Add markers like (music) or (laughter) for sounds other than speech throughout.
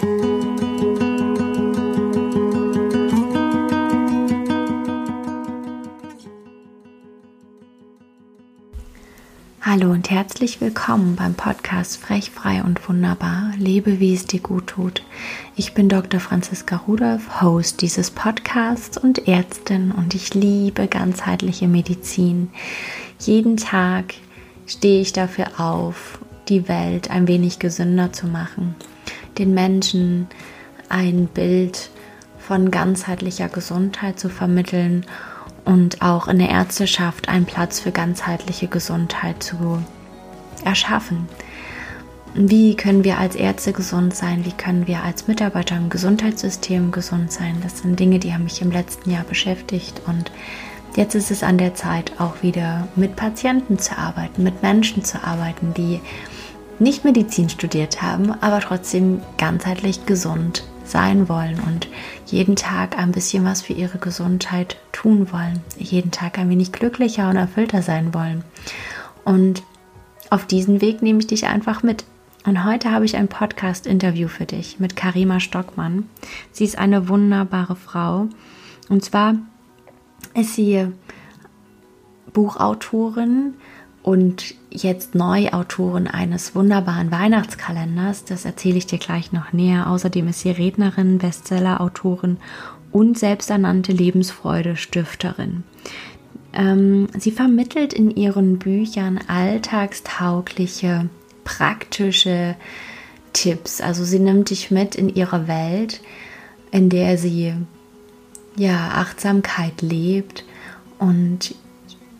Hallo und herzlich willkommen beim Podcast Frech, Frei und Wunderbar. Lebe, wie es dir gut tut. Ich bin Dr. Franziska Rudolph, Host dieses Podcasts und Ärztin und ich liebe ganzheitliche Medizin. Jeden Tag stehe ich dafür auf, die Welt ein wenig gesünder zu machen, den Menschen ein Bild von ganzheitlicher Gesundheit zu vermitteln und auch in der Ärzteschaft einen Platz für ganzheitliche Gesundheit zu erschaffen. Wie können wir als Ärzte gesund sein? Wie können wir als Mitarbeiter im Gesundheitssystem gesund sein? Das sind Dinge, die haben mich im letzten Jahr beschäftigt und jetzt ist es an der Zeit, auch wieder mit Patienten zu arbeiten, mit Menschen zu arbeiten, die nicht Medizin studiert haben, aber trotzdem ganzheitlich gesund sein wollen und jeden Tag ein bisschen was für ihre Gesundheit tun wollen, jeden Tag ein wenig glücklicher und erfüllter sein wollen. Und auf diesen Weg nehme ich dich einfach mit. Und heute habe ich ein Podcast-Interview für dich mit Karima Stockmann. Sie ist eine wunderbare Frau. Und zwar ist sie Buchautorin, und jetzt Neuautorin eines wunderbaren Weihnachtskalenders. Das erzähle ich dir gleich noch näher. Außerdem ist sie Rednerin, Bestseller-Autorin und selbsternannte Lebensfreude-Stifterin. Ähm, sie vermittelt in ihren Büchern alltagstaugliche, praktische Tipps. Also sie nimmt dich mit in ihre Welt, in der sie ja Achtsamkeit lebt und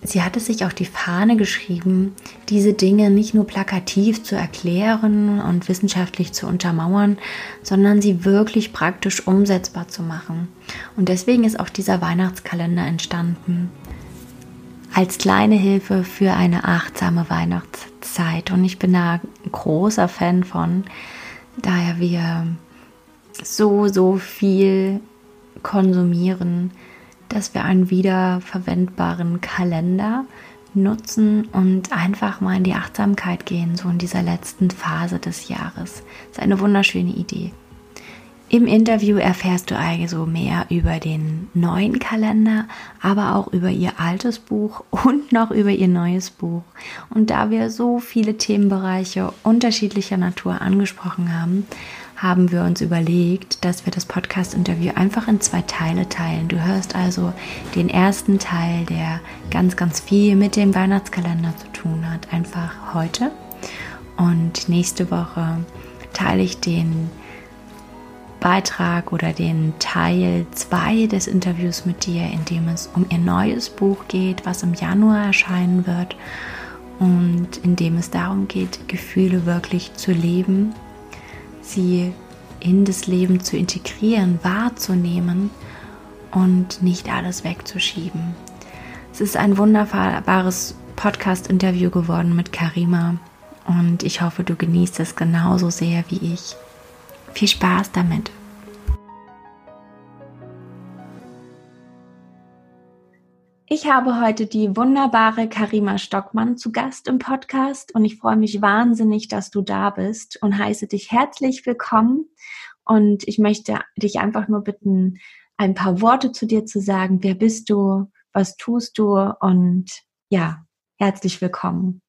sie hatte sich auf die Fahne geschrieben, diese Dinge nicht nur plakativ zu erklären und wissenschaftlich zu untermauern, sondern sie wirklich praktisch umsetzbar zu machen. Und deswegen ist auch dieser Weihnachtskalender entstanden. Als kleine Hilfe für eine achtsame Weihnachtszeit. Und ich bin da ein großer Fan von, daher wir so, so viel konsumieren, dass wir einen wiederverwendbaren Kalender nutzen und einfach mal in die Achtsamkeit gehen, so in dieser letzten Phase des Jahres. Das ist eine wunderschöne Idee. Im Interview erfährst du also mehr über den neuen Kalender, aber auch über ihr altes Buch und noch über ihr neues Buch. Und da wir so viele Themenbereiche unterschiedlicher Natur angesprochen haben, haben wir uns überlegt, dass wir das Podcast-Interview einfach in zwei Teile teilen. Du hörst also den ersten Teil, der ganz, ganz viel mit dem Weihnachtskalender zu tun hat, einfach heute. Und nächste Woche teile ich den Beitrag oder den Teil 2 des Interviews mit dir, in dem es um ihr neues Buch geht, was im Januar erscheinen wird und in dem es darum geht, Gefühle wirklich zu leben sie in das Leben zu integrieren, wahrzunehmen und nicht alles wegzuschieben. Es ist ein wunderbares Podcast-Interview geworden mit Karima und ich hoffe, du genießt es genauso sehr wie ich. Viel Spaß damit! Ich habe heute die wunderbare Karima Stockmann zu Gast im Podcast und ich freue mich wahnsinnig, dass du da bist und heiße dich herzlich willkommen. Und ich möchte dich einfach nur bitten, ein paar Worte zu dir zu sagen. Wer bist du? Was tust du? Und ja, herzlich willkommen.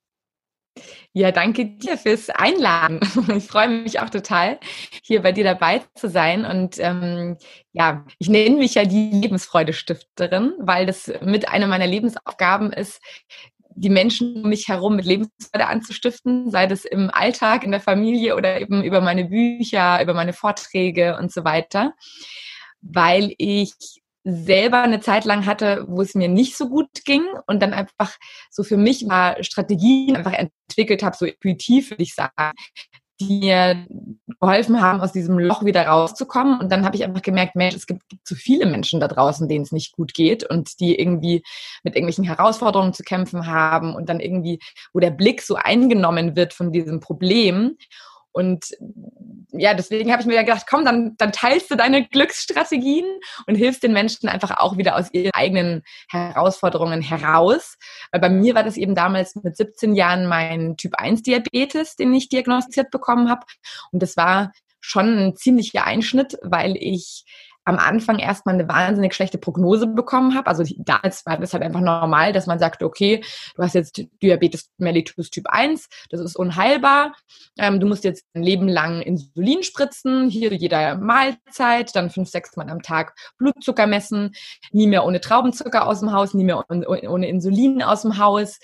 Ja, danke dir fürs Einladen. (laughs) Ich freue mich auch total, hier bei dir dabei zu sein. Und ähm, ja, ich nenne mich ja die Lebensfreude-Stifterin, weil das mit einer meiner Lebensaufgaben ist, die Menschen um mich herum mit Lebensfreude anzustiften, sei das im Alltag, in der Familie oder eben über meine Bücher, über meine Vorträge und so weiter. Weil ich selber eine Zeit lang hatte, wo es mir nicht so gut ging und dann einfach so für mich mal Strategien einfach entwickelt habe, so intuitiv würde ich sagen, die mir geholfen haben, aus diesem Loch wieder rauszukommen. Und dann habe ich einfach gemerkt, Mensch, es gibt, gibt so viele Menschen da draußen, denen es nicht gut geht und die irgendwie mit irgendwelchen Herausforderungen zu kämpfen haben und dann irgendwie, wo der Blick so eingenommen wird von diesem Problem und ja, deswegen habe ich mir ja gedacht, komm, dann, dann teilst du deine Glücksstrategien und hilfst den Menschen einfach auch wieder aus ihren eigenen Herausforderungen heraus. Weil bei mir war das eben damals mit 17 Jahren mein Typ 1 Diabetes, den ich diagnostiziert bekommen habe. Und das war schon ein ziemlicher Einschnitt, weil ich am Anfang erstmal eine wahnsinnig schlechte Prognose bekommen habe. Also damals war das halt einfach normal, dass man sagte, okay, du hast jetzt Diabetes mellitus Typ 1, das ist unheilbar. Ähm, du musst jetzt ein Leben lang Insulin spritzen, hier jeder Mahlzeit, dann fünf, sechs Mal am Tag Blutzucker messen, nie mehr ohne Traubenzucker aus dem Haus, nie mehr ohne Insulin aus dem Haus.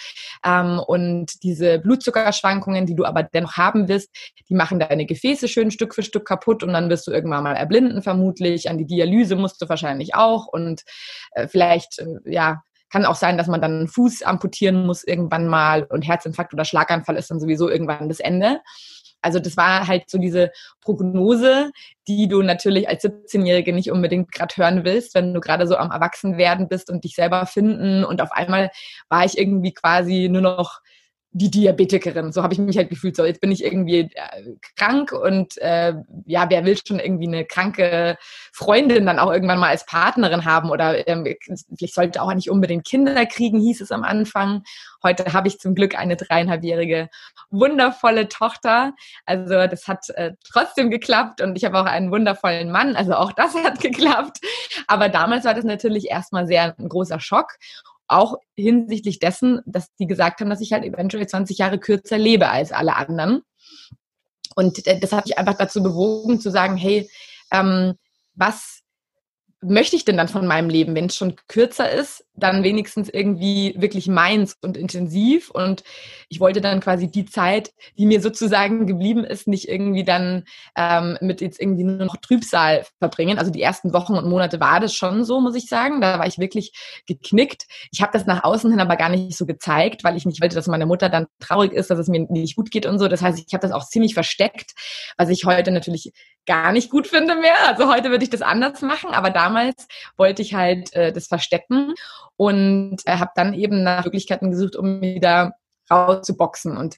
Ähm, und diese Blutzuckerschwankungen, die du aber dennoch haben wirst, die machen deine Gefäße schön Stück für Stück kaputt und dann wirst du irgendwann mal erblinden vermutlich an die Dialyse musst du wahrscheinlich auch und äh, vielleicht, äh, ja, kann auch sein, dass man dann einen Fuß amputieren muss irgendwann mal und Herzinfarkt oder Schlaganfall ist dann sowieso irgendwann das Ende. Also das war halt so diese Prognose, die du natürlich als 17-Jährige nicht unbedingt gerade hören willst, wenn du gerade so am Erwachsenwerden bist und dich selber finden. Und auf einmal war ich irgendwie quasi nur noch die Diabetikerin. So habe ich mich halt gefühlt. So, jetzt bin ich irgendwie äh, krank und äh, ja, wer will schon irgendwie eine kranke Freundin dann auch irgendwann mal als Partnerin haben oder ähm, ich sollte auch nicht unbedingt Kinder kriegen, hieß es am Anfang. Heute habe ich zum Glück eine dreieinhalbjährige wundervolle Tochter. Also das hat äh, trotzdem geklappt und ich habe auch einen wundervollen Mann. Also auch das hat (laughs) geklappt. Aber damals war das natürlich erstmal sehr ein großer Schock auch hinsichtlich dessen, dass die gesagt haben, dass ich halt eventuell 20 Jahre kürzer lebe als alle anderen. Und äh, das hat mich einfach dazu bewogen zu sagen, hey, ähm, was möchte ich denn dann von meinem Leben, wenn es schon kürzer ist, dann wenigstens irgendwie wirklich meins und intensiv. Und ich wollte dann quasi die Zeit, die mir sozusagen geblieben ist, nicht irgendwie dann ähm, mit jetzt irgendwie nur noch Trübsal verbringen. Also die ersten Wochen und Monate war das schon so, muss ich sagen. Da war ich wirklich geknickt. Ich habe das nach außen hin aber gar nicht so gezeigt, weil ich nicht wollte, dass meine Mutter dann traurig ist, dass es mir nicht gut geht und so. Das heißt, ich habe das auch ziemlich versteckt, was ich heute natürlich gar nicht gut finde mehr. Also heute würde ich das anders machen, aber damals wollte ich halt äh, das verstecken und äh, habe dann eben nach Möglichkeiten gesucht, um wieder rauszuboxen. Und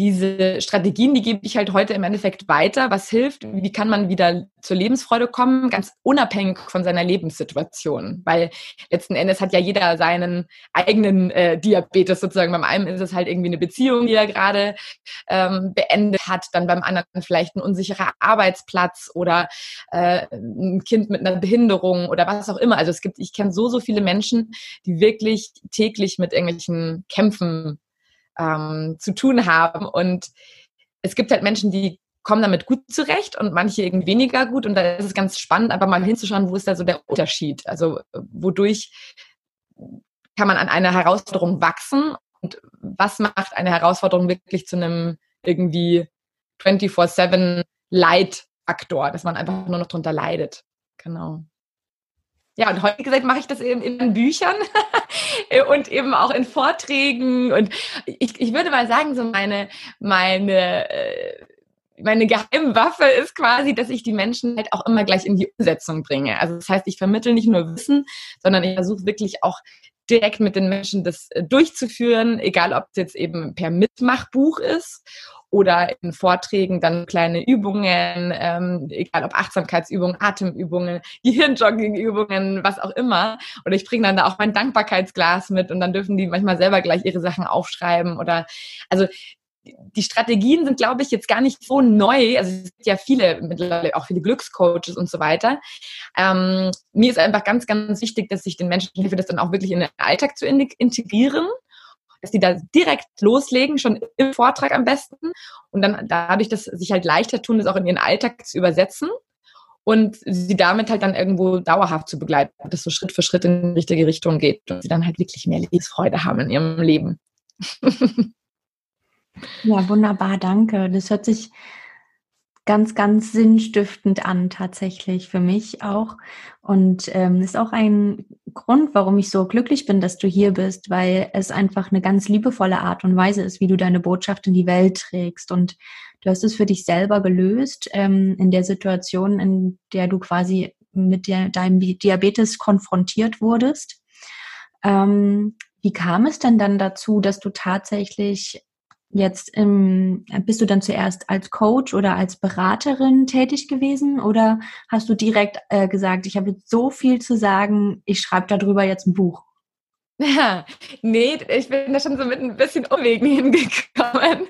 diese Strategien, die gebe ich halt heute im Endeffekt weiter. Was hilft? Wie kann man wieder zur Lebensfreude kommen? Ganz unabhängig von seiner Lebenssituation. Weil letzten Endes hat ja jeder seinen eigenen äh, Diabetes sozusagen. Beim einen ist es halt irgendwie eine Beziehung, die er gerade ähm, beendet hat. Dann beim anderen vielleicht ein unsicherer Arbeitsplatz oder äh, ein Kind mit einer Behinderung oder was auch immer. Also es gibt, ich kenne so, so viele Menschen, die wirklich täglich mit irgendwelchen Kämpfen ähm, zu tun haben. Und es gibt halt Menschen, die kommen damit gut zurecht und manche eben weniger gut. Und da ist es ganz spannend, einfach mal hinzuschauen, wo ist da so der Unterschied? Also wodurch kann man an einer Herausforderung wachsen und was macht eine Herausforderung wirklich zu einem irgendwie 24-7 Leidfaktor, dass man einfach nur noch drunter leidet. Genau. Ja, und heute gesagt mache ich das eben in Büchern (laughs) und eben auch in Vorträgen. Und ich, ich würde mal sagen, so meine, meine, äh, meine Geheimwaffe ist quasi, dass ich die Menschen halt auch immer gleich in die Umsetzung bringe. Also das heißt, ich vermittle nicht nur Wissen, sondern ich versuche wirklich auch direkt mit den Menschen das äh, durchzuführen, egal ob es jetzt eben per Mitmachbuch ist oder in Vorträgen dann kleine Übungen, ähm, egal ob Achtsamkeitsübungen, Atemübungen, Gehirnjoggingübungen, was auch immer. Oder ich bringe dann da auch mein Dankbarkeitsglas mit und dann dürfen die manchmal selber gleich ihre Sachen aufschreiben oder also die Strategien sind, glaube ich, jetzt gar nicht so neu. Also es gibt ja viele, mittlerweile auch viele Glückscoaches und so weiter. Ähm, mir ist einfach ganz, ganz wichtig, dass ich den Menschen helfe, das dann auch wirklich in den Alltag zu integrieren dass die da direkt loslegen, schon im Vortrag am besten und dann dadurch, dass sie sich halt leichter tun, das auch in ihren Alltag zu übersetzen und sie damit halt dann irgendwo dauerhaft zu begleiten, dass so Schritt für Schritt in die richtige Richtung geht und sie dann halt wirklich mehr Lebensfreude haben in ihrem Leben. (laughs) ja, wunderbar, danke. Das hört sich ganz, ganz sinnstiftend an, tatsächlich für mich auch. Und ähm, ist auch ein Grund, warum ich so glücklich bin, dass du hier bist, weil es einfach eine ganz liebevolle Art und Weise ist, wie du deine Botschaft in die Welt trägst. Und du hast es für dich selber gelöst ähm, in der Situation, in der du quasi mit der, deinem Diabetes konfrontiert wurdest. Ähm, wie kam es denn dann dazu, dass du tatsächlich jetzt im, bist du dann zuerst als Coach oder als Beraterin tätig gewesen oder hast du direkt äh, gesagt, ich habe so viel zu sagen, ich schreibe darüber jetzt ein Buch? Ja, (laughs) nee, ich bin da schon so mit ein bisschen Umwegen hingekommen,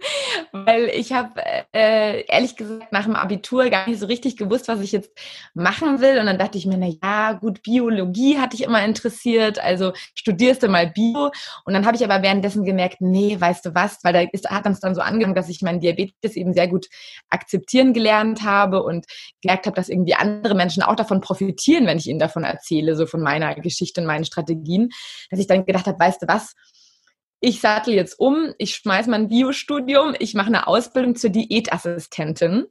weil ich habe äh, ehrlich gesagt nach dem Abitur gar nicht so richtig gewusst, was ich jetzt machen will. Und dann dachte ich mir, na ja, gut, Biologie hatte ich immer interessiert, also studierst du mal Bio. Und dann habe ich aber währenddessen gemerkt, nee, weißt du was, weil da ist, hat uns dann so angefangen, dass ich meinen Diabetes eben sehr gut akzeptieren gelernt habe und gemerkt habe, dass irgendwie andere Menschen auch davon profitieren, wenn ich ihnen davon erzähle, so von meiner Geschichte und meinen Strategien, dass ich dann dann gedacht habe, weißt du was, ich sattel jetzt um, ich schmeiß mein Biostudium, ich mache eine Ausbildung zur Diätassistentin,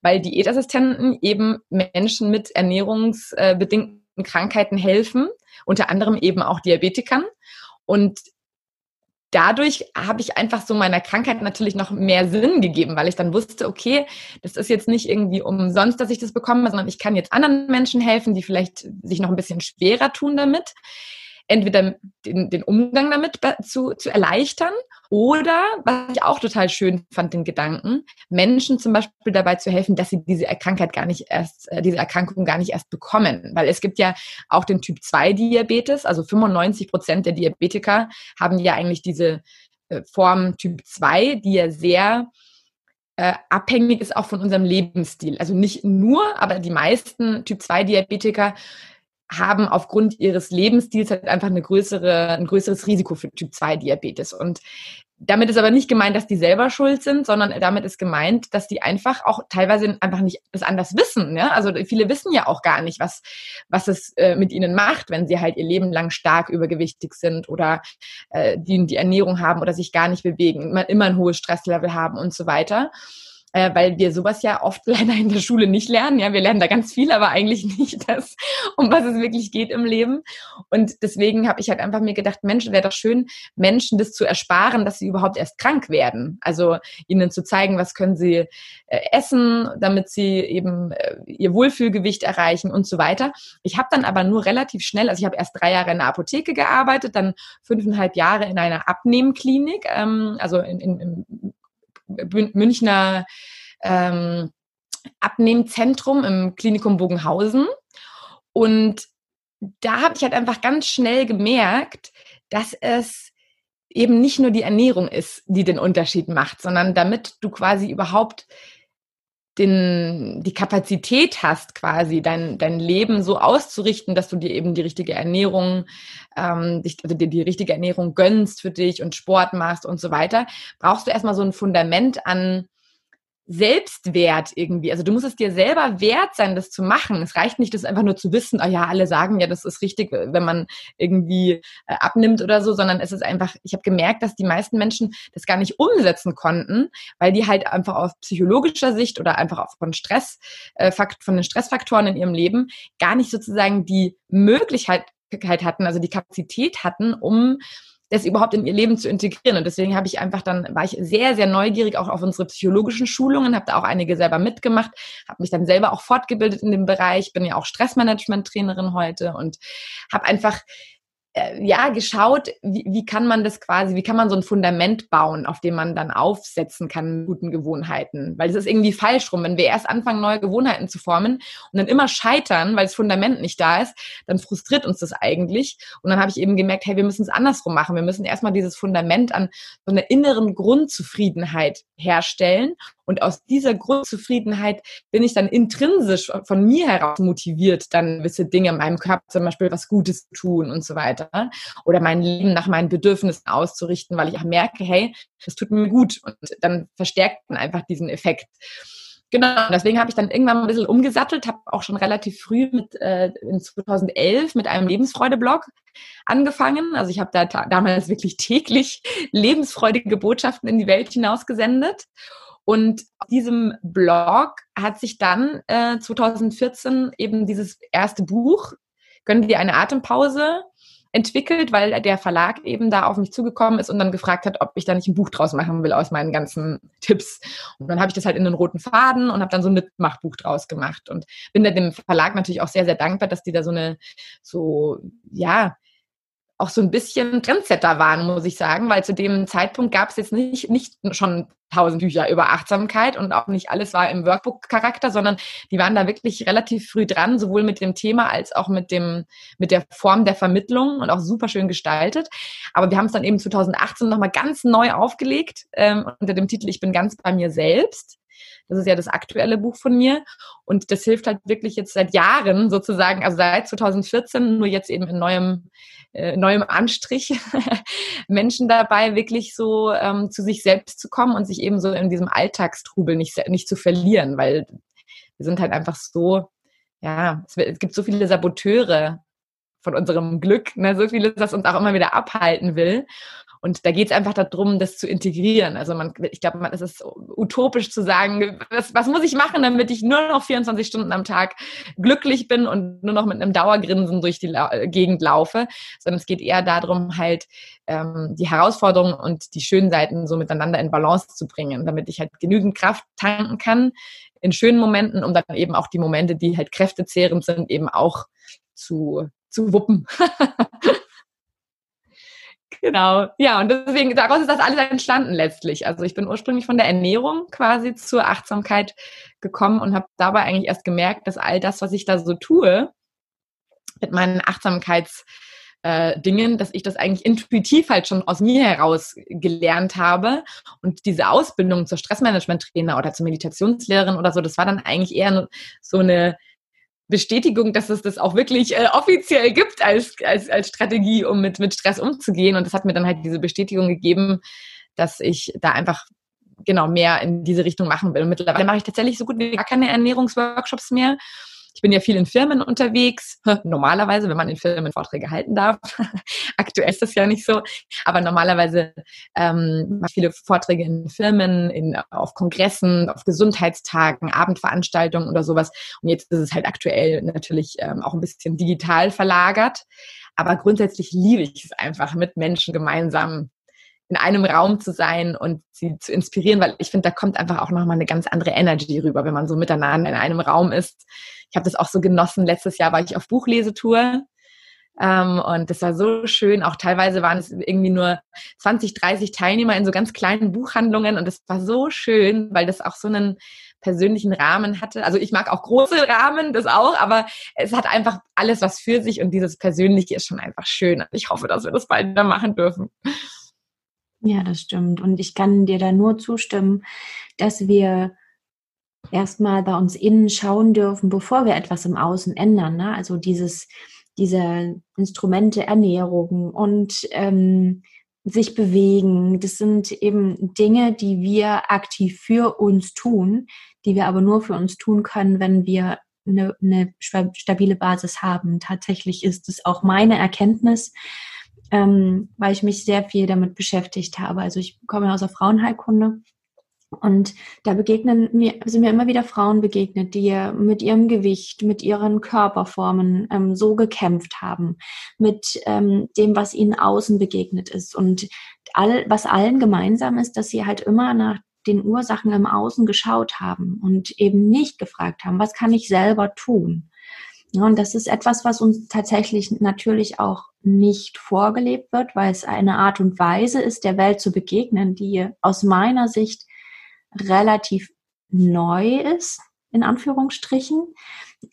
weil Diätassistenten eben Menschen mit ernährungsbedingten Krankheiten helfen, unter anderem eben auch Diabetikern. Und dadurch habe ich einfach so meiner Krankheit natürlich noch mehr Sinn gegeben, weil ich dann wusste, okay, das ist jetzt nicht irgendwie umsonst, dass ich das bekomme, sondern ich kann jetzt anderen Menschen helfen, die vielleicht sich noch ein bisschen schwerer tun damit entweder den, den Umgang damit zu, zu erleichtern oder, was ich auch total schön fand, den Gedanken, Menschen zum Beispiel dabei zu helfen, dass sie diese Krankheit gar nicht erst, äh, diese Erkrankung gar nicht erst bekommen. Weil es gibt ja auch den Typ 2 Diabetes, also 95 Prozent der Diabetiker haben ja eigentlich diese äh, Form Typ 2, die ja sehr äh, abhängig ist auch von unserem Lebensstil. Also nicht nur, aber die meisten Typ 2 Diabetiker haben aufgrund ihres Lebensstils halt einfach eine größere, ein größeres Risiko für Typ 2 Diabetes. Und damit ist aber nicht gemeint, dass die selber schuld sind, sondern damit ist gemeint, dass die einfach auch teilweise einfach nicht das anders wissen. Ja? Also viele wissen ja auch gar nicht, was, was es äh, mit ihnen macht, wenn sie halt ihr Leben lang stark übergewichtig sind oder äh, die, die Ernährung haben oder sich gar nicht bewegen, immer, immer ein hohes Stresslevel haben und so weiter äh, weil wir sowas ja oft (laughs) leider in der Schule nicht lernen. Ja, wir lernen da ganz viel, aber eigentlich (laughs) nicht das, um was es wirklich geht im Leben. Und deswegen habe ich halt einfach mir gedacht, Mensch, wäre doch schön, Menschen das zu ersparen, dass sie überhaupt erst krank werden. Also ihnen zu zeigen, was können sie äh, essen, damit sie eben äh, ihr Wohlfühlgewicht erreichen und so weiter. Ich habe dann aber nur relativ schnell, also ich habe erst drei Jahre in der Apotheke gearbeitet, dann fünfeinhalb Jahre in einer Abnehmklinik, ähm, also in, in, im Münchner ähm, Abnehmzentrum im Klinikum Bogenhausen. Und da habe ich halt einfach ganz schnell gemerkt, dass es eben nicht nur die Ernährung ist, die den Unterschied macht, sondern damit du quasi überhaupt den, die Kapazität hast, quasi dein, dein Leben so auszurichten, dass du dir eben die richtige Ernährung, ähm, dich, also dir die richtige Ernährung gönnst für dich und Sport machst und so weiter, brauchst du erstmal so ein Fundament an Selbstwert irgendwie. Also du musst es dir selber wert sein, das zu machen. Es reicht nicht, das einfach nur zu wissen, oh ja, alle sagen ja, das ist richtig, wenn man irgendwie äh, abnimmt oder so, sondern es ist einfach, ich habe gemerkt, dass die meisten Menschen das gar nicht umsetzen konnten, weil die halt einfach aus psychologischer Sicht oder einfach auch von Stress, äh, von den Stressfaktoren in ihrem Leben gar nicht sozusagen die Möglichkeit hatten, also die Kapazität hatten, um das überhaupt in ihr Leben zu integrieren. Und deswegen habe ich einfach dann, war ich sehr, sehr neugierig auch auf unsere psychologischen Schulungen, habe da auch einige selber mitgemacht, habe mich dann selber auch fortgebildet in dem Bereich, bin ja auch Stressmanagement-Trainerin heute und habe einfach ja, geschaut, wie, wie kann man das quasi, wie kann man so ein Fundament bauen, auf dem man dann aufsetzen kann guten Gewohnheiten. Weil es ist irgendwie falsch rum. Wenn wir erst anfangen, neue Gewohnheiten zu formen und dann immer scheitern, weil das Fundament nicht da ist, dann frustriert uns das eigentlich. Und dann habe ich eben gemerkt, hey, wir müssen es andersrum machen. Wir müssen erstmal dieses Fundament an so einer inneren Grundzufriedenheit herstellen und aus dieser Grundzufriedenheit bin ich dann intrinsisch von mir heraus motiviert, dann gewisse Dinge in meinem Körper zum Beispiel was Gutes zu tun und so weiter. Oder mein Leben nach meinen Bedürfnissen auszurichten, weil ich auch merke, hey, das tut mir gut. Und dann verstärkt man einfach diesen Effekt. Genau, deswegen habe ich dann irgendwann ein bisschen umgesattelt, habe auch schon relativ früh mit äh, in 2011 mit einem Lebensfreude-Blog angefangen. Also ich habe da damals wirklich täglich (laughs) lebensfreudige Botschaften in die Welt hinausgesendet. Und auf diesem Blog hat sich dann äh, 2014 eben dieses erste Buch, Gönn dir eine Atempause, entwickelt, weil der Verlag eben da auf mich zugekommen ist und dann gefragt hat, ob ich da nicht ein Buch draus machen will aus meinen ganzen (laughs) Tipps. Und dann habe ich das halt in den roten Faden und habe dann so ein Mitmachbuch draus gemacht und bin da dem Verlag natürlich auch sehr, sehr dankbar, dass die da so eine, so, ja, auch so ein bisschen Trendsetter waren, muss ich sagen, weil zu dem Zeitpunkt gab es jetzt nicht, nicht schon tausend Bücher über Achtsamkeit und auch nicht alles war im Workbook-Charakter, sondern die waren da wirklich relativ früh dran, sowohl mit dem Thema als auch mit dem, mit der Form der Vermittlung und auch super schön gestaltet. Aber wir haben es dann eben 2018 nochmal ganz neu aufgelegt, ähm, unter dem Titel Ich bin ganz bei mir selbst. Das ist ja das aktuelle Buch von mir. Und das hilft halt wirklich jetzt seit Jahren sozusagen, also seit 2014, nur jetzt eben in neuem, äh, neuem Anstrich, (laughs) Menschen dabei, wirklich so ähm, zu sich selbst zu kommen und sich eben so in diesem Alltagstrubel nicht, nicht zu verlieren, weil wir sind halt einfach so, ja, es, gibt so viele Saboteure von unserem Glück, ne, so vieles, das uns auch immer wieder abhalten will. Und da geht es einfach darum, das zu integrieren. Also man, ich glaube, es ist utopisch zu sagen, was, was muss ich machen, damit ich nur noch 24 Stunden am Tag glücklich bin und nur noch mit einem Dauergrinsen durch die Gegend laufe, sondern es geht eher darum, halt ähm, die Herausforderungen und die schönen Seiten so miteinander in Balance zu bringen, damit ich halt genügend Kraft tanken kann in schönen Momenten, um dann eben auch die Momente, die halt kräftezehrend sind, eben auch zu, zu wuppen. (laughs) Genau, ja, und deswegen, daraus ist das alles entstanden letztlich. Also ich bin ursprünglich von der Ernährung quasi zur Achtsamkeit gekommen und habe dabei eigentlich erst gemerkt, dass all das, was ich da so tue, mit meinen Achtsamkeits- äh, dass ich das eigentlich intuitiv halt schon aus mir heraus gelernt habe. Und diese Ausbildung zur Stressmanagement-Trainer oder zur Meditationslehrerin oder so, das war dann eigentlich eher so eine Bestätigung, dass es das auch wirklich äh, offiziell gibt als, als, als Strategie, um mit, mit Stress umzugehen. Und das hat mir dann halt diese Bestätigung gegeben, dass ich da einfach genau mehr in diese Richtung machen will. Und mittlerweile mache ich tatsächlich so gut wie gar keine Ernährungsworkshops mehr, ich bin ja viel in Firmen unterwegs, (laughs) normalerweise, wenn man in Firmen Vorträge halten darf. (laughs) Aktuell ist das ja nicht so, aber normalerweise ähm, viele Vorträge in Firmen, in, auf Kongressen, auf Gesundheitstagen, Abendveranstaltungen oder sowas. Und jetzt ist es halt aktuell natürlich ähm, auch ein bisschen digital verlagert. Aber grundsätzlich liebe ich es einfach, mit Menschen gemeinsam in einem Raum zu sein und sie zu inspirieren, weil ich finde, da kommt einfach auch nochmal eine ganz andere Energy rüber, wenn man so miteinander in einem Raum ist. Ich habe das auch so genossen. Letztes Jahr war ich auf Buchlesetour ähm, und das war so schön. Auch teilweise waren es irgendwie nur 20, 30 Teilnehmer in so ganz kleinen Buchhandlungen und es war so schön, weil das auch so einen persönlichen Rahmen hatte. Also ich mag auch große Rahmen, das auch, aber es hat einfach alles was für sich und dieses Persönliche ist schon einfach schön. Ich hoffe, dass wir das bald wieder machen dürfen. Ja, das stimmt. Und ich kann dir da nur zustimmen, dass wir erstmal bei uns innen schauen dürfen, bevor wir etwas im Außen ändern. Ne? Also dieses, diese Instrumente Ernährung und ähm, sich bewegen, das sind eben Dinge, die wir aktiv für uns tun, die wir aber nur für uns tun können, wenn wir eine, eine stabile Basis haben. Tatsächlich ist es auch meine Erkenntnis, ähm, weil ich mich sehr viel damit beschäftigt habe. Also ich komme aus der Frauenheilkunde und da begegnen mir, sind mir immer wieder Frauen begegnet, die mit ihrem Gewicht, mit ihren Körperformen ähm, so gekämpft haben, mit ähm, dem, was ihnen außen begegnet ist. Und all, was allen gemeinsam ist, dass sie halt immer nach den Ursachen im Außen geschaut haben und eben nicht gefragt haben, was kann ich selber tun? Und das ist etwas, was uns tatsächlich natürlich auch nicht vorgelebt wird, weil es eine Art und Weise ist, der Welt zu begegnen, die aus meiner Sicht relativ neu ist, in Anführungsstrichen,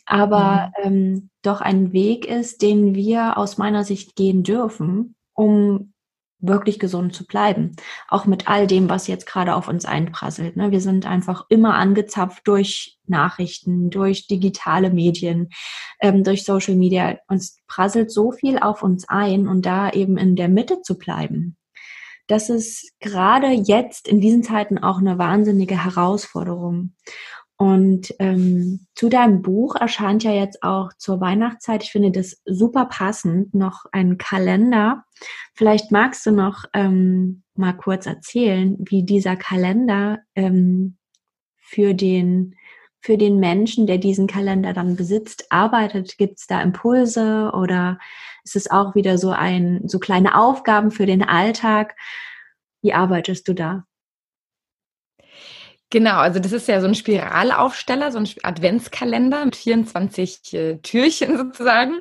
aber mhm. ähm, doch ein Weg ist, den wir aus meiner Sicht gehen dürfen, um wirklich gesund zu bleiben. Auch mit all dem, was jetzt gerade auf uns einprasselt. Ne? Wir sind einfach immer angezapft durch Nachrichten, durch digitale Medien, ähm, durch Social Media. Uns prasselt so viel auf uns ein und da eben in der Mitte zu bleiben. Das ist gerade jetzt in diesen Zeiten auch eine wahnsinnige Herausforderung. Und ähm, zu deinem Buch erscheint ja jetzt auch zur Weihnachtszeit, ich finde das super passend, noch ein Kalender. Vielleicht magst du noch ähm, mal kurz erzählen, wie dieser Kalender ähm, für den für den Menschen, der diesen Kalender dann besitzt, arbeitet? Gibt es da Impulse oder ist es auch wieder so ein so kleine Aufgaben für den Alltag? Wie arbeitest du da? Genau, also das ist ja so ein Spiralaufsteller, so ein Adventskalender mit 24 äh, Türchen (laughs) sozusagen.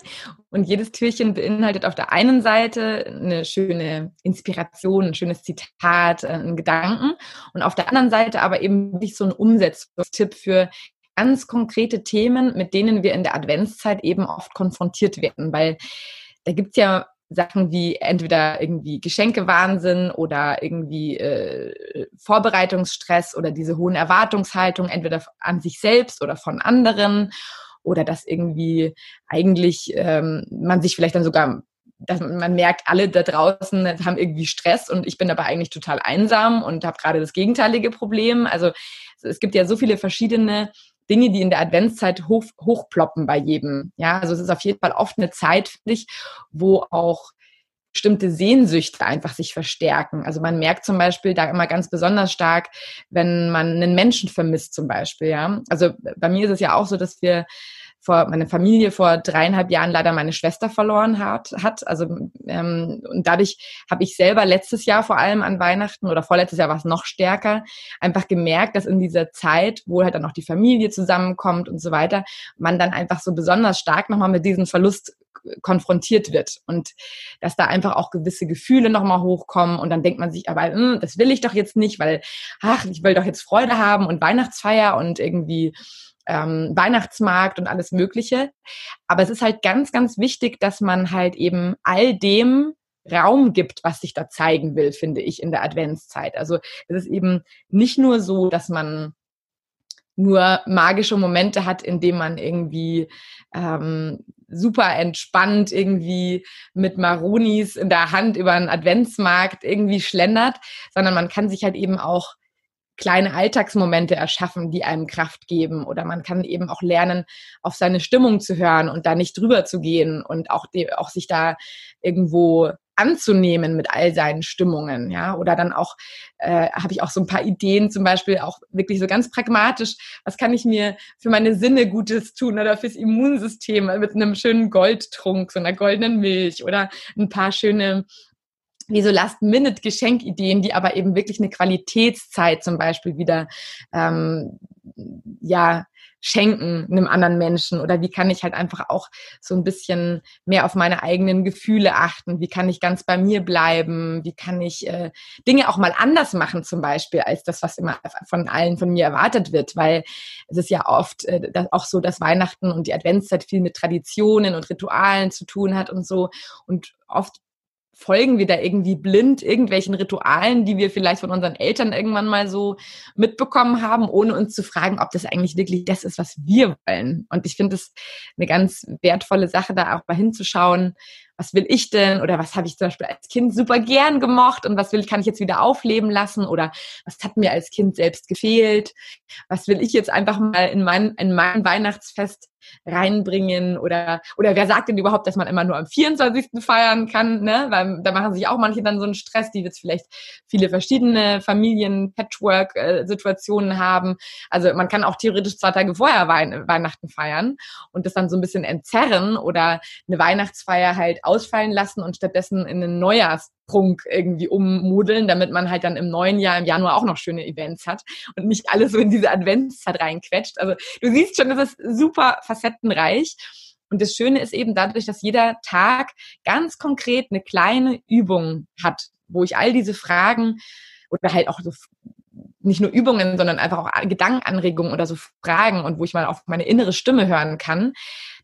Und jedes Türchen beinhaltet auf der einen Seite eine schöne Inspiration, ein schönes Zitat, äh, einen Gedanken. Und auf der anderen Seite aber eben nicht so ein Umsetzungstipp für ganz konkrete Themen, mit denen wir in der Adventszeit eben oft konfrontiert werden. Weil da gibt's ja Sachen wie entweder irgendwie Geschenkewahnsinn oder irgendwie äh, Vorbereitungsstress oder diese hohen Erwartungshaltungen, entweder an sich selbst oder von anderen oder dass irgendwie eigentlich ähm, man sich vielleicht dann sogar dass man merkt, alle da draußen haben irgendwie Stress und ich bin aber eigentlich total einsam und habe gerade das gegenteilige Problem. Also es gibt ja so viele verschiedene Dinge, die in der Adventszeit hoch, hochploppen bei jedem. Ja, also es ist auf jeden Fall oft eine Zeit, finde ich, wo auch bestimmte Sehnsüchte einfach sich verstärken. Also man merkt zum Beispiel da immer ganz besonders stark, wenn man einen Menschen vermisst zum Beispiel. Ja, also bei mir ist es ja auch so, dass wir vor meine Familie vor dreieinhalb Jahren leider meine Schwester verloren hat. hat. Also ähm, und dadurch habe ich selber letztes Jahr vor allem an Weihnachten oder vorletztes Jahr war es noch stärker, einfach gemerkt, dass in dieser Zeit, wo halt dann noch die Familie zusammenkommt und so weiter, man dann einfach so besonders stark nochmal mit diesem Verlust konfrontiert wird und dass da einfach auch gewisse Gefühle nochmal hochkommen und dann denkt man sich, aber hm, das will ich doch jetzt nicht, weil, ach, ich will doch jetzt Freude haben und Weihnachtsfeier und irgendwie ähm, Weihnachtsmarkt und alles Mögliche. Aber es ist halt ganz, ganz wichtig, dass man halt eben all dem Raum gibt, was sich da zeigen will, finde ich, in der Adventszeit. Also es ist eben nicht nur so, dass man nur magische Momente hat, in denen man irgendwie ähm, super entspannt irgendwie mit Maronis in der Hand über einen Adventsmarkt irgendwie schlendert, sondern man kann sich halt eben auch kleine Alltagsmomente erschaffen, die einem Kraft geben. Oder man kann eben auch lernen, auf seine Stimmung zu hören und da nicht drüber zu gehen und auch, die, auch sich da irgendwo anzunehmen mit all seinen Stimmungen, ja, oder dann auch äh, habe ich auch so ein paar Ideen, zum Beispiel auch wirklich so ganz pragmatisch, was kann ich mir für meine Sinne Gutes tun oder fürs Immunsystem mit einem schönen Goldtrunk, so einer goldenen Milch oder ein paar schöne wie so Last-Minute-Geschenkideen, die aber eben wirklich eine Qualitätszeit zum Beispiel wieder ähm, ja schenken einem anderen Menschen? Oder wie kann ich halt einfach auch so ein bisschen mehr auf meine eigenen Gefühle achten, wie kann ich ganz bei mir bleiben, wie kann ich äh, Dinge auch mal anders machen zum Beispiel als das, was immer von allen von mir erwartet wird, weil es ist ja oft äh, auch so, dass Weihnachten und die Adventszeit viel mit Traditionen und Ritualen zu tun hat und so. Und oft folgen wir da irgendwie blind irgendwelchen Ritualen, die wir vielleicht von unseren Eltern irgendwann mal so mitbekommen haben, ohne uns zu fragen, ob das eigentlich wirklich das ist, was wir wollen. Und ich finde es eine ganz wertvolle Sache, da auch mal hinzuschauen, was will ich denn oder was habe ich zum Beispiel als Kind super gern gemocht und was will kann ich jetzt wieder aufleben lassen oder was hat mir als Kind selbst gefehlt, was will ich jetzt einfach mal in mein, in mein Weihnachtsfest reinbringen oder oder wer sagt denn überhaupt, dass man immer nur am 24. feiern kann, ne? Weil da machen sich auch manche dann so einen Stress, die jetzt vielleicht viele verschiedene Familien Patchwork Situationen haben. Also man kann auch theoretisch zwei Tage vorher Weihnachten feiern und das dann so ein bisschen entzerren oder eine Weihnachtsfeier halt ausfallen lassen und stattdessen in einen Neujahrstrunk irgendwie ummodeln, damit man halt dann im neuen Jahr, im Januar auch noch schöne Events hat und nicht alles so in diese Adventszeit reinquetscht. Also du siehst schon, das ist super facettenreich. Und das Schöne ist eben dadurch, dass jeder Tag ganz konkret eine kleine Übung hat, wo ich all diese Fragen oder halt auch so nicht nur Übungen, sondern einfach auch Gedankenanregungen oder so Fragen und wo ich mal auf meine innere Stimme hören kann.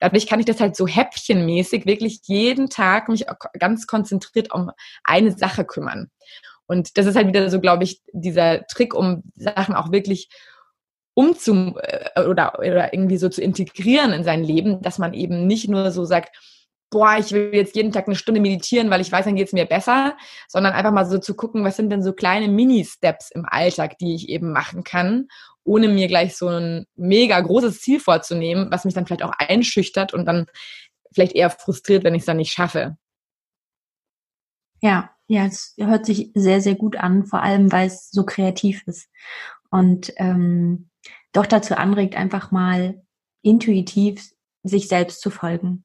Dadurch kann ich das halt so häppchenmäßig wirklich jeden Tag mich ganz konzentriert um eine Sache kümmern. Und das ist halt wieder so, glaube ich, dieser Trick, um Sachen auch wirklich umzu äh, oder, oder irgendwie so zu integrieren in sein Leben, dass man eben nicht nur so sagt, boah, ich will jetzt jeden Tag eine Stunde meditieren, weil ich weiß, dann geht es mir besser, sondern einfach mal so zu gucken, was sind denn so kleine Mini-Steps im Alltag, die ich eben machen kann, ohne mir gleich so ein mega großes Ziel vorzunehmen, was mich dann vielleicht auch einschüchtert und dann vielleicht eher frustriert, wenn ich es dann nicht schaffe. Ja, ja, es hört sich sehr, sehr gut an, vor allem weil es so kreativ ist und ähm, doch dazu anregt, einfach mal intuitiv sich selbst zu folgen.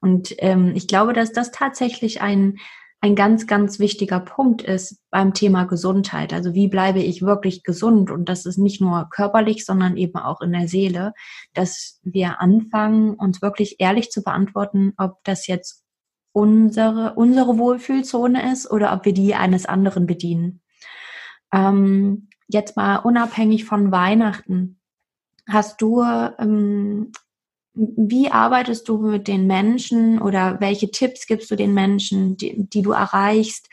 Und ähm, ich glaube, dass das tatsächlich ein ein ganz, ganz wichtiger Punkt ist beim Thema Gesundheit. Also wie bleibe ich wirklich gesund? Und das ist nicht nur körperlich, sondern eben auch in der Seele, dass wir anfangen, uns wirklich ehrlich zu beantworten, ob das jetzt unsere, unsere Wohlfühlzone ist oder ob wir die eines anderen bedienen. Ähm, jetzt mal unabhängig von Weihnachten. Hast du ähm, wie arbeitest du mit den Menschen oder welche Tipps gibst du den Menschen, die, die du erreichst,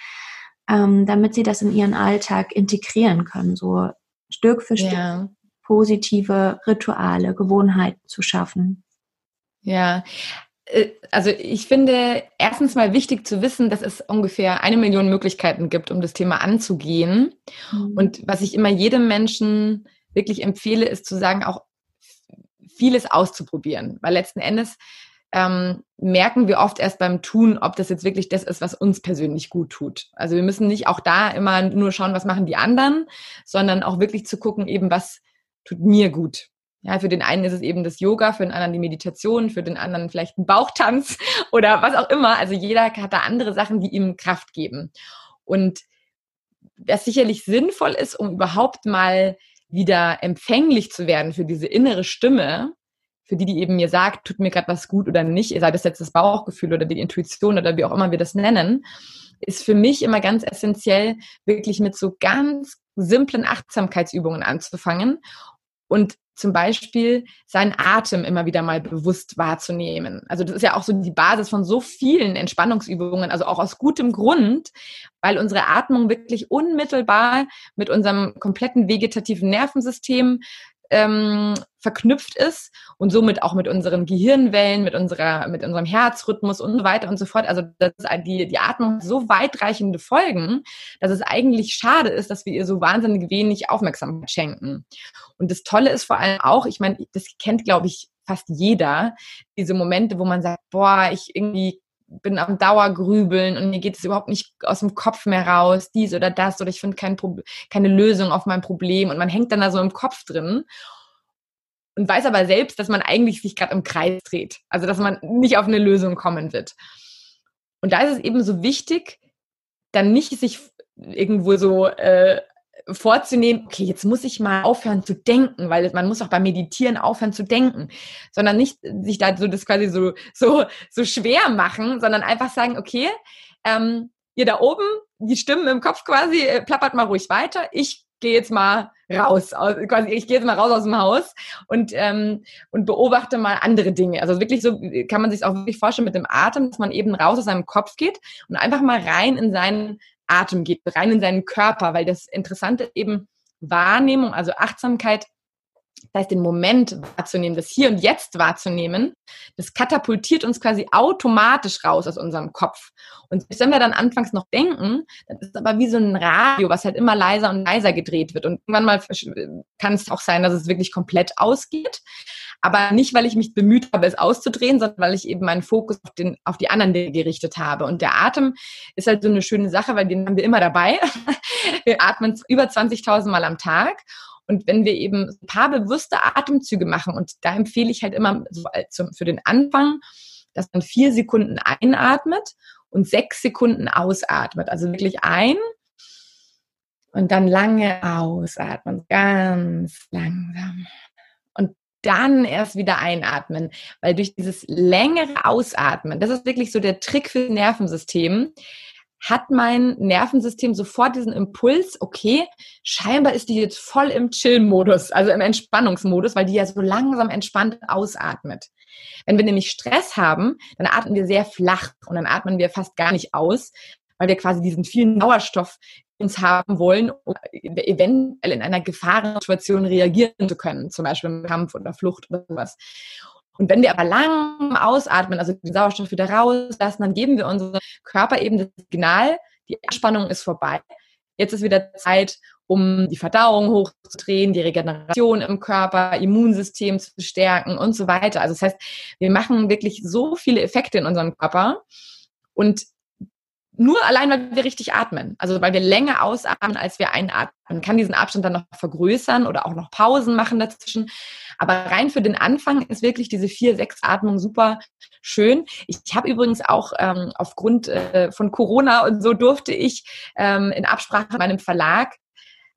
ähm, damit sie das in ihren Alltag integrieren können, so Stück für Stück ja. positive Rituale, Gewohnheiten zu schaffen? Ja, äh, also ich finde erstens mal wichtig zu wissen, dass es ungefähr eine Million Möglichkeiten gibt, um das Thema anzugehen. Mhm. Und was ich immer jedem Menschen wirklich empfehle, ist zu sagen, auch vieles auszuprobieren, weil letzten Endes ähm, merken wir oft erst beim Tun, ob das jetzt wirklich das ist, was uns persönlich gut tut. Also wir müssen nicht auch da immer nur schauen, was machen die anderen, sondern auch wirklich zu gucken, eben was tut mir gut. Ja, für den einen ist es eben das Yoga, für den anderen die Meditation, für den anderen vielleicht ein Bauchtanz (laughs) oder was auch immer. Also jeder hat da andere Sachen, die ihm Kraft geben. Und was sicherlich sinnvoll ist, um überhaupt mal wieder empfänglich zu werden für diese innere Stimme, für die, die eben mir sagt, tut mir gerade was gut oder nicht, sei das jetzt das Bauchgefühl oder die Intuition oder wie auch immer wir das nennen, ist für mich immer ganz essentiell, wirklich mit so ganz simplen Achtsamkeitsübungen anzufangen und zum Beispiel seinen Atem immer wieder mal bewusst wahrzunehmen. Also das ist ja auch so die Basis von so vielen Entspannungsübungen, also auch aus gutem Grund, weil unsere Atmung wirklich unmittelbar mit unserem kompletten vegetativen Nervensystem ähm, verknüpft ist und somit auch mit unseren Gehirnwellen, mit unserer, mit unserem Herzrhythmus und so weiter und so fort. Also das die, die Atmung so weitreichende Folgen, dass es eigentlich schade ist, dass wir ihr so wahnsinnig wenig Aufmerksamkeit schenken. Und das Tolle ist vor allem auch, ich meine, das kennt, glaube ich, fast jeder, diese Momente, wo man sagt, boah, ich irgendwie bin am Dauergrübeln und mir geht es überhaupt nicht aus dem Kopf mehr raus, dies oder das, oder ich finde kein keine Lösung auf mein Problem und man hängt dann da so im Kopf drin und weiß aber selbst, dass man eigentlich sich gerade im Kreis dreht, also dass man nicht auf eine Lösung kommen wird. Und da ist es eben so wichtig, dann nicht sich irgendwo so äh, vorzunehmen, okay, jetzt muss ich mal aufhören zu denken, weil man muss auch beim Meditieren aufhören zu denken, sondern nicht sich da so das quasi so, so, so schwer machen, sondern einfach sagen, okay, ähm, ihr da oben, die Stimmen im Kopf quasi, äh, plappert mal ruhig weiter, ich gehe jetzt mal raus, quasi ich gehe jetzt mal raus aus dem Haus und ähm, und beobachte mal andere Dinge. Also wirklich so kann man sich auch wirklich vorstellen mit dem Atem, dass man eben raus aus seinem Kopf geht und einfach mal rein in seinen Atem geht, rein in seinen Körper, weil das Interessante eben Wahrnehmung, also Achtsamkeit, das heißt, den Moment wahrzunehmen, das Hier und Jetzt wahrzunehmen, das katapultiert uns quasi automatisch raus aus unserem Kopf. Und wenn wir dann anfangs noch denken, dann ist aber wie so ein Radio, was halt immer leiser und leiser gedreht wird. Und irgendwann mal kann es auch sein, dass es wirklich komplett ausgeht. Aber nicht, weil ich mich bemüht habe, es auszudrehen, sondern weil ich eben meinen Fokus auf, den, auf die anderen Dinge gerichtet habe. Und der Atem ist halt so eine schöne Sache, weil den haben wir immer dabei. (laughs) Wir atmen über 20.000 Mal am Tag. Und wenn wir eben ein paar bewusste Atemzüge machen, und da empfehle ich halt immer so für den Anfang, dass man vier Sekunden einatmet und sechs Sekunden ausatmet. Also wirklich ein und dann lange ausatmen, ganz langsam. Dann erst wieder einatmen, weil durch dieses längere Ausatmen, das ist wirklich so der Trick für das Nervensystem, hat mein Nervensystem sofort diesen Impuls, okay, scheinbar ist die jetzt voll im Chill-Modus, also im Entspannungsmodus, weil die ja so langsam entspannt ausatmet. Wenn wir nämlich Stress haben, dann atmen wir sehr flach und dann atmen wir fast gar nicht aus, weil wir quasi diesen vielen Sauerstoff uns haben wollen, um eventuell in einer Gefahrensituation reagieren zu können, zum Beispiel im Kampf oder Flucht oder sowas. Und wenn wir aber lang ausatmen, also den Sauerstoff wieder rauslassen, dann geben wir unserem Körper eben das Signal, die Anspannung ist vorbei. Jetzt ist wieder Zeit, um die Verdauung hochzudrehen, die Regeneration im Körper, Immunsystem zu stärken und so weiter. Also das heißt, wir machen wirklich so viele Effekte in unserem Körper und nur allein, weil wir richtig atmen. Also weil wir länger ausatmen, als wir einatmen. Man kann diesen Abstand dann noch vergrößern oder auch noch Pausen machen dazwischen. Aber rein für den Anfang ist wirklich diese 4-6-Atmung super schön. Ich habe übrigens auch ähm, aufgrund äh, von Corona und so durfte ich ähm, in Absprache mit meinem Verlag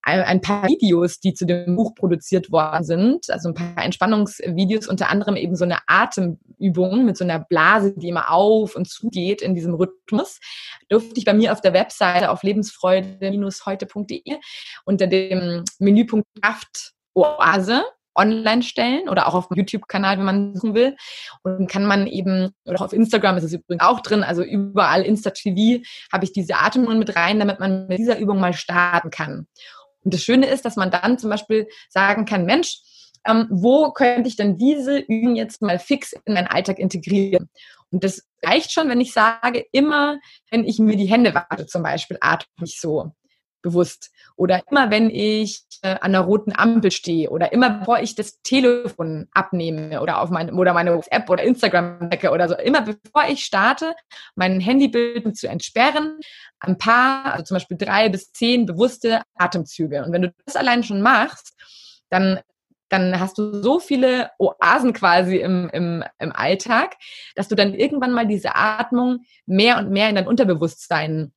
ein paar Videos, die zu dem Buch produziert worden sind, also ein paar Entspannungsvideos, unter anderem eben so eine Atemübung mit so einer Blase, die immer auf und zugeht in diesem Rhythmus, durfte ich bei mir auf der Webseite auf lebensfreude-heute.de unter dem Menüpunkt Kraft Oase online stellen oder auch auf dem YouTube-Kanal, wenn man suchen will. Und kann man eben, oder auf Instagram ist es übrigens auch drin, also überall Insta-TV habe ich diese Atemübungen mit rein, damit man mit dieser Übung mal starten kann. Und das Schöne ist, dass man dann zum Beispiel sagen kann, Mensch, ähm, wo könnte ich denn diese Übung jetzt mal fix in meinen Alltag integrieren? Und das reicht schon, wenn ich sage, immer wenn ich mir die Hände wasche zum Beispiel, atme ich so bewusst. Oder immer wenn ich äh, an der roten Ampel stehe oder immer bevor ich das Telefon abnehme oder auf meine oder meine WhatsApp oder Instagram decke oder so, immer bevor ich starte, mein Handybild zu entsperren, ein paar, also zum Beispiel drei bis zehn bewusste Atemzüge. Und wenn du das allein schon machst, dann dann hast du so viele Oasen quasi im, im, im Alltag, dass du dann irgendwann mal diese Atmung mehr und mehr in dein Unterbewusstsein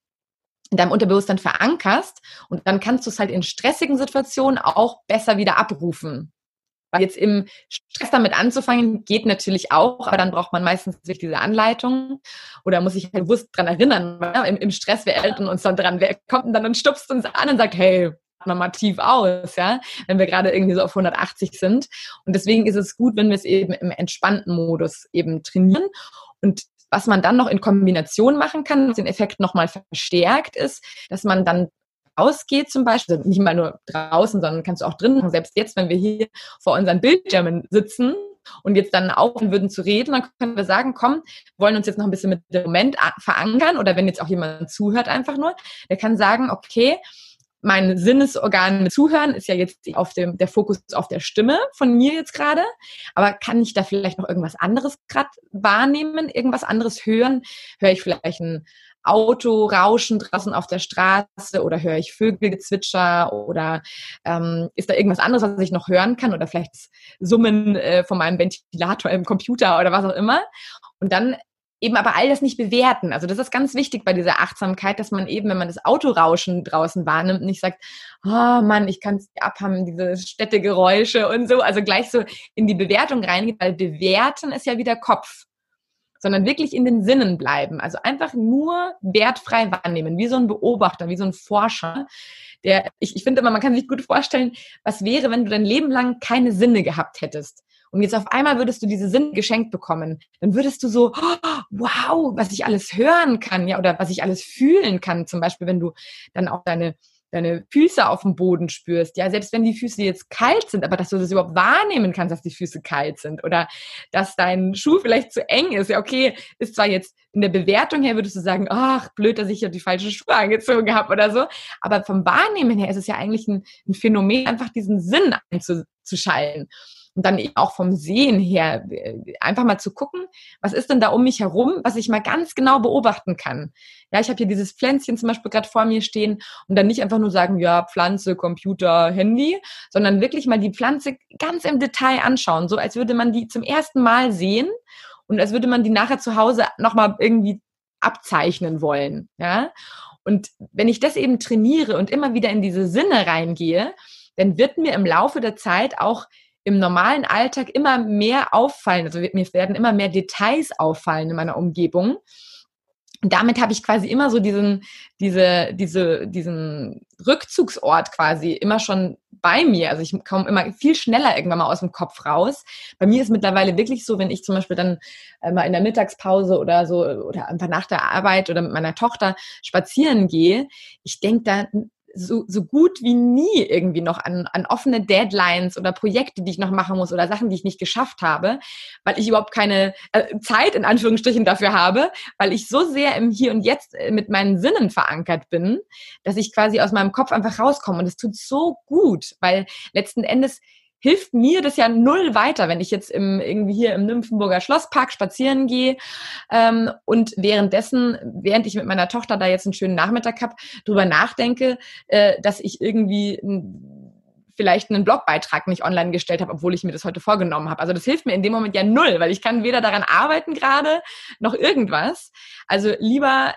in deinem Unterbewusstsein verankerst und dann kannst du es halt in stressigen Situationen auch besser wieder abrufen. Weil jetzt im Stress damit anzufangen, geht natürlich auch, aber dann braucht man meistens sich diese Anleitung oder muss sich halt bewusst dran erinnern. Ja, im, Im Stress, wir erinnern uns dann dran, wer kommt denn dann und stupst uns an und sagt, hey, mal mal tief aus, ja, wenn wir gerade irgendwie so auf 180 sind. Und deswegen ist es gut, wenn wir es eben im entspannten Modus eben trainieren. Und was man dann noch in Kombination machen kann, was den Effekt nochmal verstärkt, ist, dass man dann ausgeht zum Beispiel, also nicht mal nur draußen, sondern kannst du auch drin machen. Selbst jetzt, wenn wir hier vor unseren Bildschirmen sitzen und jetzt dann aufhören würden zu reden, dann können wir sagen, komm, wollen uns jetzt noch ein bisschen mit dem Moment verankern oder wenn jetzt auch jemand zuhört einfach nur, der kann sagen, okay, mein Sinnesorgan mit Zuhören ist ja jetzt auf dem, der Fokus auf der Stimme von mir jetzt gerade. Aber kann ich da vielleicht noch irgendwas anderes gerade wahrnehmen, irgendwas anderes hören? Höre ich vielleicht ein Auto rauschen draußen auf der Straße oder höre ich Vögelgezwitscher oder ähm, ist da irgendwas anderes, was ich noch hören kann oder vielleicht Summen äh, von meinem Ventilator im Computer oder was auch immer. Und dann eben aber all das nicht bewerten. Also das ist ganz wichtig bei dieser Achtsamkeit, dass man eben, wenn man das Autorauschen draußen wahrnimmt, nicht sagt, oh Mann, ich kann es abhaben, diese Städtegeräusche und so, also gleich so in die Bewertung reingeht, weil bewerten ist ja wieder Kopf, sondern wirklich in den Sinnen bleiben. Also einfach nur wertfrei wahrnehmen, wie so ein Beobachter, wie so ein Forscher, der, ich, ich finde immer, man kann sich gut vorstellen, was wäre, wenn du dein Leben lang keine Sinne gehabt hättest und jetzt auf einmal würdest du diese Sinn geschenkt bekommen, dann würdest du so, oh, wow, was ich alles hören kann, ja, oder was ich alles fühlen kann. Zum Beispiel, wenn du dann auch deine deine Füße auf dem Boden spürst, ja, selbst wenn die Füße jetzt kalt sind, aber dass du das überhaupt wahrnehmen kannst, dass die Füße kalt sind oder dass dein Schuh vielleicht zu eng ist, ja, okay, ist zwar jetzt in der Bewertung her würdest du sagen, ach, blöd, dass ich ja die falsche Schuhe angezogen habe oder so, aber vom Wahrnehmen her ist es ja eigentlich ein, ein Phänomen, einfach diesen Sinn einzuschalten und dann eben auch vom Sehen her äh, einfach mal zu gucken, was ist denn da um mich herum, was ich mal ganz genau beobachten kann. Ja, ich habe hier dieses Pflänzchen zum Beispiel gerade vor mir stehen und dann nicht einfach nur sagen, ja, Pflanze, Computer, Handy, sondern wirklich mal die Pflanze ganz im Detail anschauen, so als würde man die zum ersten Mal sehen und als würde man die nachher zu Hause nochmal irgendwie abzeichnen wollen. Ja, und wenn ich das eben trainiere und immer wieder in diese Sinne reingehe, dann wird mir im Laufe der Zeit auch im normalen Alltag immer mehr auffallen. Also mir werden immer mehr Details auffallen in meiner Umgebung. Und damit habe ich quasi immer so diesen, diese, diese, diesen Rückzugsort quasi immer schon bei mir. Also ich komme immer viel schneller irgendwann mal aus dem Kopf raus. Bei mir ist mittlerweile wirklich so, wenn ich zum Beispiel dann äh, mal in der Mittagspause oder so oder einfach nach der Arbeit oder mit meiner Tochter spazieren gehe, ich denke da so, so gut wie nie irgendwie noch an, an offene Deadlines oder Projekte, die ich noch machen muss oder Sachen, die ich nicht geschafft habe, weil ich überhaupt keine äh, Zeit in Anführungsstrichen dafür habe, weil ich so sehr im Hier und Jetzt äh, mit meinen Sinnen verankert bin, dass ich quasi aus meinem Kopf einfach rauskomme. Und es tut so gut, weil letzten Endes hilft mir das ja null weiter, wenn ich jetzt im, irgendwie hier im Nymphenburger Schlosspark spazieren gehe ähm, und währenddessen, während ich mit meiner Tochter da jetzt einen schönen Nachmittag habe, drüber nachdenke, äh, dass ich irgendwie vielleicht einen Blogbeitrag nicht online gestellt habe, obwohl ich mir das heute vorgenommen habe. Also das hilft mir in dem Moment ja null, weil ich kann weder daran arbeiten gerade noch irgendwas. Also lieber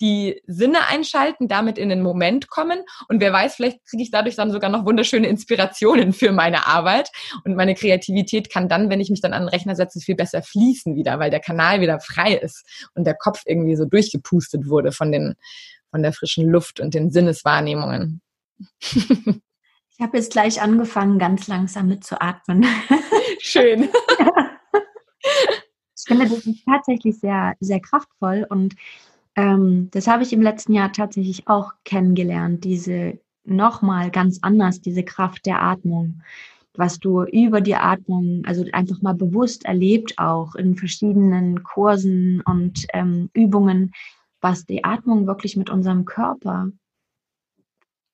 die Sinne einschalten, damit in den Moment kommen und wer weiß, vielleicht kriege ich dadurch dann sogar noch wunderschöne Inspirationen für meine Arbeit und meine Kreativität kann dann, wenn ich mich dann an den Rechner setze, viel besser fließen wieder, weil der Kanal wieder frei ist und der Kopf irgendwie so durchgepustet wurde von den von der frischen Luft und den Sinneswahrnehmungen. Ich habe jetzt gleich angefangen, ganz langsam mitzuatmen. (laughs) Schön. (laughs) Ich finde, das ist tatsächlich sehr, sehr kraftvoll und ähm, das habe ich im letzten Jahr tatsächlich auch kennengelernt, diese nochmal ganz anders, diese Kraft der Atmung, was du über die Atmung, also einfach mal bewusst erlebt auch in verschiedenen Kursen und ähm, Übungen, was die Atmung wirklich mit unserem Körper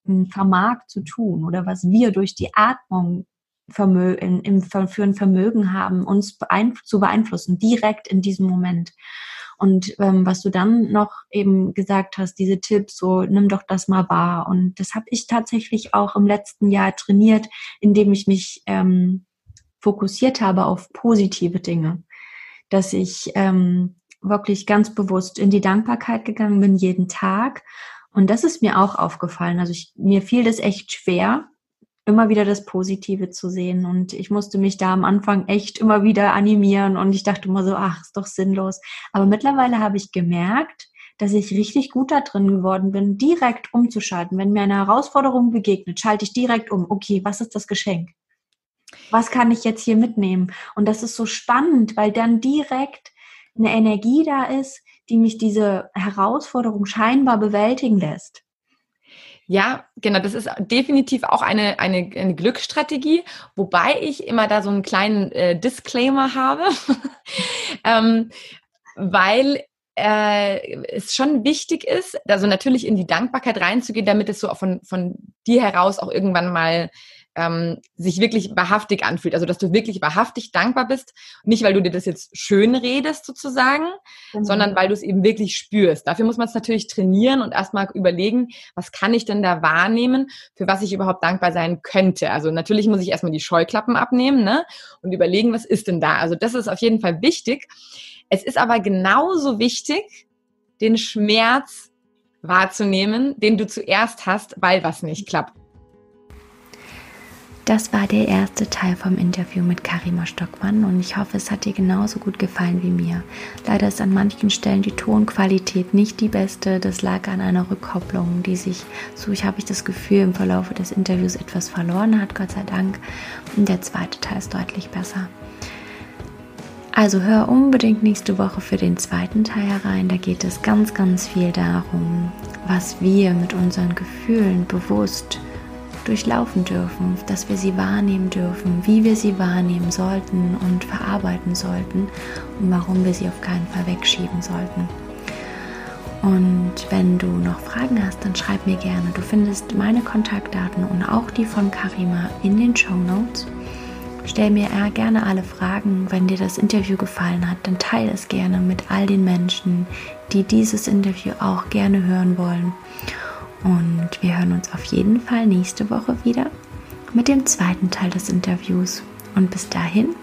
hm, vermag zu tun oder was wir durch die Atmung Vermö in, im, für ein Vermögen haben, uns beeinf zu beeinflussen, direkt in diesem Moment. Und ähm, was du dann noch eben gesagt hast, diese Tipps, so nimm doch das mal wahr. Und das habe ich tatsächlich auch im letzten Jahr trainiert, indem ich mich ähm, fokussiert habe auf positive Dinge. Dass ich ähm, wirklich ganz bewusst in die Dankbarkeit gegangen bin, jeden Tag. Und das ist mir auch aufgefallen. Also ich, mir fiel das echt schwer, immer wieder das Positive zu sehen. Und ich musste mich da am Anfang echt immer wieder animieren und ich dachte immer so, ach, ist doch sinnlos. Aber mittlerweile habe ich gemerkt, dass ich richtig gut da drin geworden bin, direkt umzuschalten. Wenn mir eine Herausforderung begegnet, schalte ich direkt um. Okay, was ist das Geschenk? Was kann ich jetzt hier mitnehmen? Und das ist so spannend, weil dann direkt eine Energie da ist, die mich diese Herausforderung scheinbar bewältigen lässt. Ja, genau, das ist definitiv auch eine, eine, eine Glücksstrategie, wobei ich immer da so einen kleinen äh, Disclaimer habe, (laughs) ähm, weil äh, es schon wichtig ist, also natürlich in die Dankbarkeit reinzugehen, damit es so von, von dir heraus auch irgendwann mal ähm, sich wirklich wahrhaftig anfühlt. Also dass du wirklich wahrhaftig dankbar bist. Nicht, weil du dir das jetzt schön redest sozusagen, mhm. sondern weil du es eben wirklich spürst. Dafür muss man es natürlich trainieren und erstmal überlegen, was kann ich denn da wahrnehmen, für was ich überhaupt dankbar sein könnte. Also natürlich muss ich erstmal die Scheuklappen abnehmen ne? und überlegen, was ist denn da. Also das ist auf jeden Fall wichtig. Es ist aber genauso wichtig, den Schmerz wahrzunehmen, den du zuerst hast, weil was nicht klappt. Das war der erste Teil vom Interview mit Karima Stockmann und ich hoffe, es hat dir genauso gut gefallen wie mir. Leider ist an manchen Stellen die Tonqualität nicht die beste. Das lag an einer Rückkopplung, die sich, so ich habe ich das Gefühl, im Verlauf des Interviews etwas verloren hat, Gott sei Dank. Und der zweite Teil ist deutlich besser. Also hör unbedingt nächste Woche für den zweiten Teil herein. Da geht es ganz, ganz viel darum, was wir mit unseren Gefühlen bewusst durchlaufen dürfen, dass wir sie wahrnehmen dürfen, wie wir sie wahrnehmen sollten und verarbeiten sollten und warum wir sie auf keinen Fall wegschieben sollten. Und wenn du noch Fragen hast, dann schreib mir gerne. Du findest meine Kontaktdaten und auch die von Karima in den Show Notes. Stell mir gerne alle Fragen. Wenn dir das Interview gefallen hat, dann teile es gerne mit all den Menschen, die dieses Interview auch gerne hören wollen. Und wir hören uns auf jeden Fall nächste Woche wieder mit dem zweiten Teil des Interviews. Und bis dahin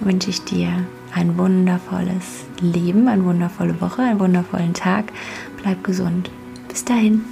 wünsche ich dir ein wundervolles Leben, eine wundervolle Woche, einen wundervollen Tag. Bleib gesund. Bis dahin.